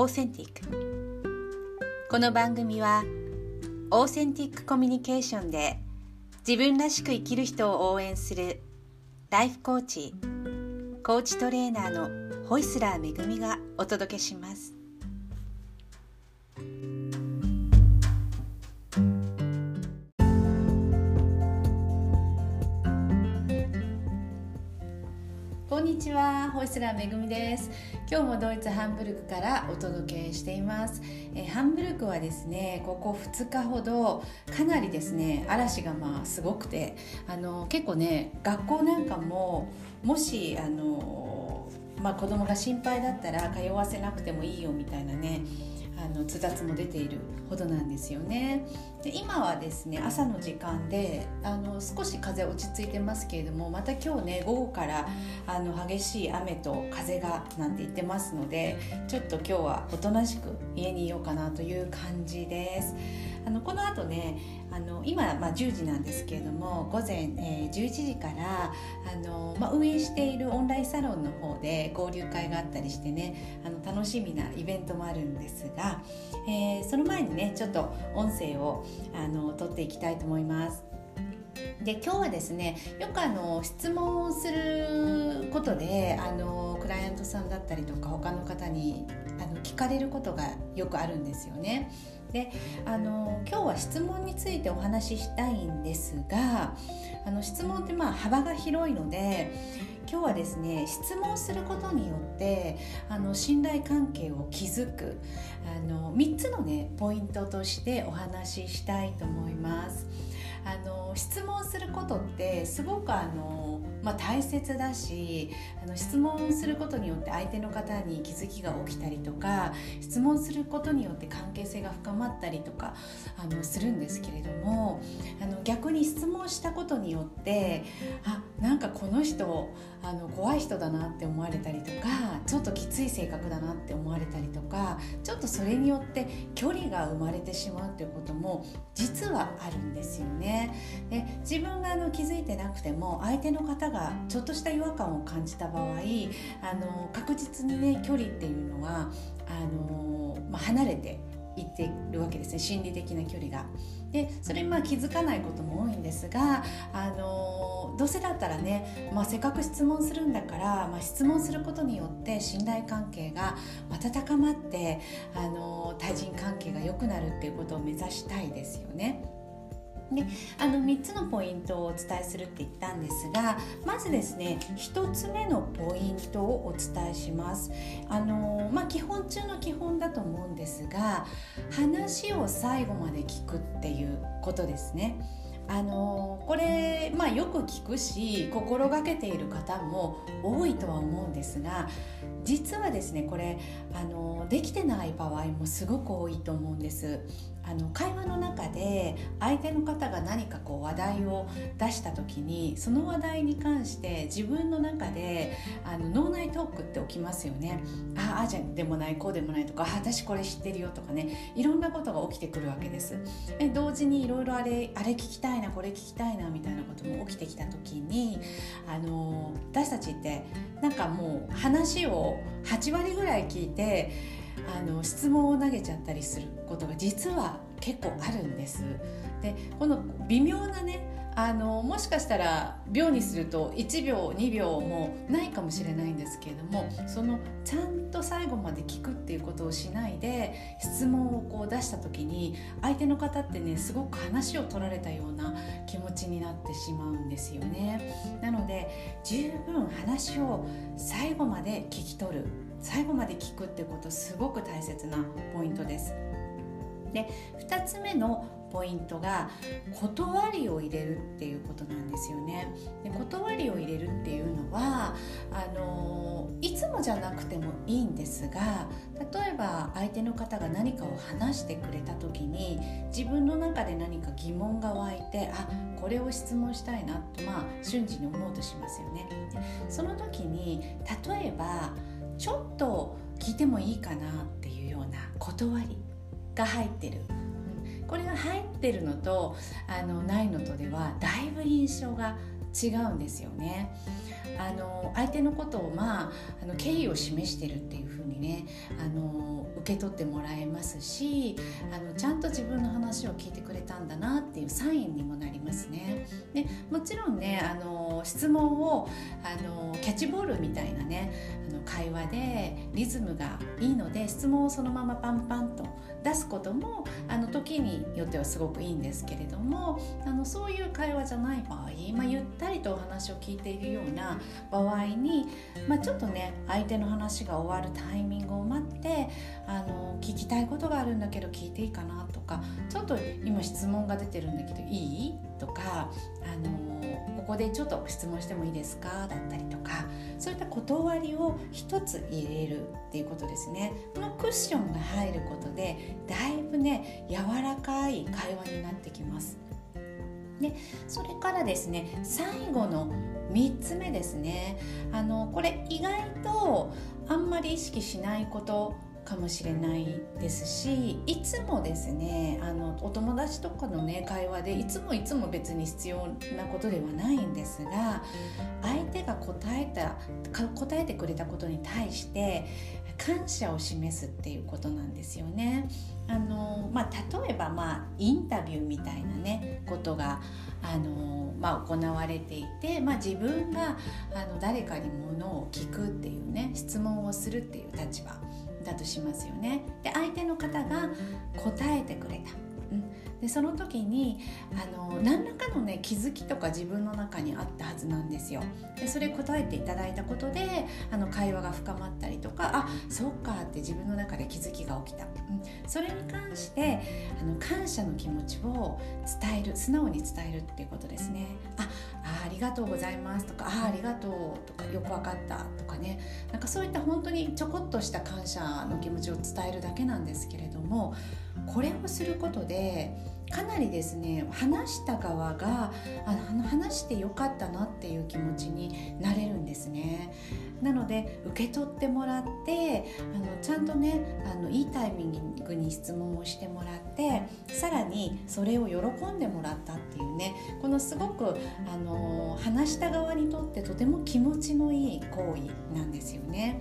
オーセンティックこの番組はオーセンティックコミュニケーションで自分らしく生きる人を応援するライフコーチコーチトレーナーのホイスラーめぐみがお届けします。こんにちは、ホイスラーめぐみです。今日もドイツハンブルクからお届けしています。えハンブルクはですねここ2日ほどかなりですね嵐がまあすごくてあの結構ね学校なんかももしあのまあ子供が心配だったら通わせなくてもいいよみたいなね通達も出ているほどなんですよね。で今はですね朝の時間であの少し風落ち着いてますけれどもまた今日ね午後からあの激しい雨と風がなんて言ってますのでちょっと今日はおとなしく家にいようかなという感じです。あのこの後ねあの今、まあ、10時なんですけれども午前、えー、11時からあの、まあ、運営しているオンラインサロンの方で交流会があったりしてねあの楽しみなイベントもあるんですが、えー、その前にねちょっと音声をあの撮っていきたいと思います。で今日はですねよくあの質問をすることであのクライアントさんだったりとか他の方にあの聞かれることがよくあるんですよね。であの今日は質問についてお話ししたいんですがあの質問ってまあ幅が広いので今日はですね質問することによってあの信頼関係を築くあの3つのねポイントとしてお話ししたいと思います。あの質問することってすごくあの、まあ、大切だしあの質問することによって相手の方に気づきが起きたりとか質問することによって関係性が深まったりとかあのするんですけれどもあの逆に質問したことによってあなんかこの人あの怖い人だなって思われたりとかちょっときつい性格だなって思われたりとかちょっとそれによって距離が生まれてしまうっていうことも実はあるんですよね。ねで自分があの気づいてなくても相手の方がちょっとした違和感を感じた場合あの確実にね距離っていうのはあの、まあ、離れていってるわけですね心理的な距離が。でそれまあ気づかないことも多いんですが、あのどうせだったらね、まあ、せっかく質問するんだから、まあ、質問することによって信頼関係がまた高まって、あの対人関係が良くなるっていうことを目指したいですよね。であの3つのポイントをお伝えするって言ったんですがまずですね1つ目のポイントをお伝えします。あの、まあ、基本中の基本だと思うんですが話を最後まで聞くっていうことですね。あのこれ、まあ、よく聞くし心がけている方も多いとは思うんですが実はですねこれあのできてない場合もすごく多いと思うんです。あの会話の中で相手の方が何かこう話題を出した時にその話題に関して自分の中であの脳内トークって起きますよね。ああじゃでもないこうでもないとか私これ知ってるよとかね。いろんなことが起きてくるわけです。え同時にいろいろあれあれ聞きたいなこれ聞きたいなみたいなことも起きてきた時にあの私たちってなんかもう話を8割ぐらい聞いてあの質問を投げちゃったりすることが実は結構あるんです。でこの微妙なねあのもしかしたら秒にすると1秒2秒もないかもしれないんですけれどもそのちゃんと最後まで聞くっていうことをしないで質問をこう出した時に相手の方ってねすごく話を取られたような気持ちになってしまうんですよね。なので十分話を最後まで聞き取る最後まで聞くってことすごく大切なポイントです。で2つ目のポイントが断りを入れるっていうことなんですよね。で断りを入れるっていうのはあのいつもじゃなくてもいいんですが例えば相手の方が何かを話してくれた時に自分の中で何か疑問が湧いてあこれを質問したいなとまあ瞬時に思うとしますよね。その時に例えばちょっと聞いてもいいかなっていうような断りが入ってるこれが入ってるのとあのないのとではだいぶ印象が違うんですよね。あの相手のことをまああの敬意を示してるっていう風にねあの受け取ってもらえますしあのちゃんと自分の話を聞いてくれたんだなっていうサインにもなりますね。でもちろんねあの質問をあのキャッチボールみたいなねあの会話でリズムがいいので質問をそのままパンパンと出すこともあの時によってはすごくいいんですけれどもあのそういう会話じゃない場合、まあ、ゆったりとお話を聞いているような場合に、まあ、ちょっとね相手の話が終わるタイミングを待ってあの聞きたいことがあるんだけど聞いていいかなとかちょっと今質問が出てるんだけどいい？とかあのここでちょっと質問してもいいですか？だったりとかそういった断りを一つ入れるっていうことですね。このクッションが入ることでだいぶね柔らかい会話になってきます。でそれからですね最後の3つ目ですね。あのこれ意外とあんまり意識しないことかもしれないですしいつもですねあのお友達とかのね会話でいつもいつも別に必要なことではないんですが相手が答えた答えてくれたことに対して感謝を示すっていうことなんですよね。あのまあ、例えば、まあ、インタビューみたいなねことがあの、まあ、行われていて、まあ、自分があの誰かにものを聞くっていうね質問をするっていう立場だとしますよね。で相手の方が答えてくれた。うん、でその時にあの何らかのね気づきとか自分の中にあったはずなんですよ。でそれ答えていただいたことであの会話が深まったりとかあそうかって自分の中で気づきが起きた、うん、それに関してあの感謝の気持ちを伝える素直に伝えるっていうことですね。ああありがとうございますとかあありがとうとかよくわかったとかねなんかそういった本当にちょこっとした感謝の気持ちを伝えるだけなんですけれどもこれをすることでかなりですね話した側があの話してよかったなっていう気持ちになれるんですね。なので受け取ってもらってあのちゃんとねあのいいタイミングに質問をしてもらってさらにそれを喜んでもらったっていうねこのすごくあの話した側にとってとても気持ちのいい行為なんですよね。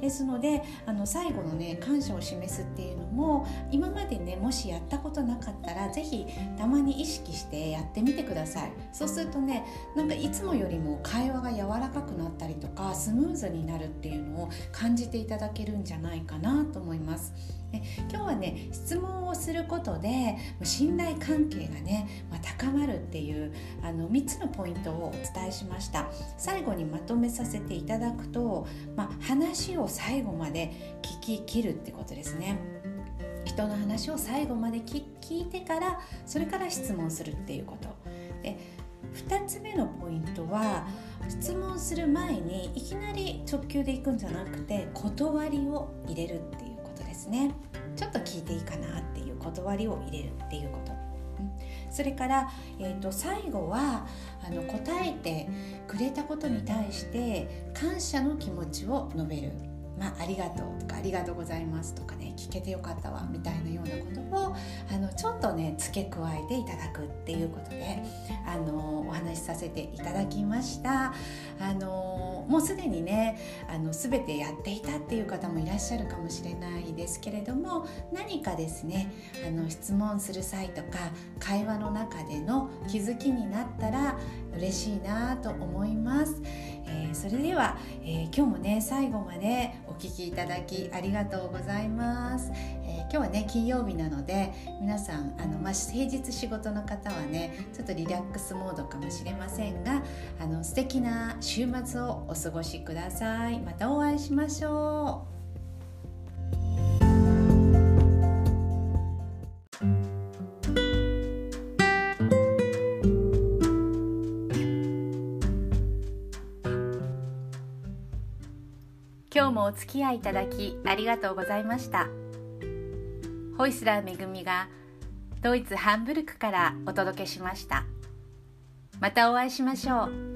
ですのであの最後のね感謝を示すっていうのも今までねもしやったことなかったら是非たまに意識してやってみてください。そうするとねなんかいつもよりも会話が柔らかくなったりとかスムーズになるっていうのを感じていただけるんじゃないかなと思います。で今日はね質問をすることで信頼関係がね、まあ、高まるっていうあの3つのポイントをお伝えしました。最後にまとめさせていただくと、まあ、話を最後まで聞き切るってことですね。人の話を最後まで聞いてからそれから質問するっていうこと。で2つ目のポイントは質問する前にいきなり直球でいくんじゃなくて断りを入れるっていうですね。ちょっと聞いていいかなっていう断りを入れるっていうこと、それから、えーと、最後はあの答えてくれたことに対して感謝の気持ちを述べる。まあ、ありがとうとかありがとうございますとかね聞けてよかったわみたいなようなことをあのちょっとね付け加えていただくっていうことであのお話しさせていただきました。あのもうすでにねあの全てやっていたっていう方もいらっしゃるかもしれないですけれども何かですねあの質問する際とか会話の中での気づきになったら嬉しいなと思います、えー、それでは、えー、今日もね最後までお聴きいただきありがとうございます、えー、今日はね金曜日なので皆さんあの、まあ、平日仕事の方はねちょっとリラックスモードかもしれませんがあの素敵な週末をお過ごしください。またお会いしましょう。今日もお付き合いいただきありがとうございました。ホイスラーめぐみがドイツハンブルクからお届けしました。またお会いしましょう。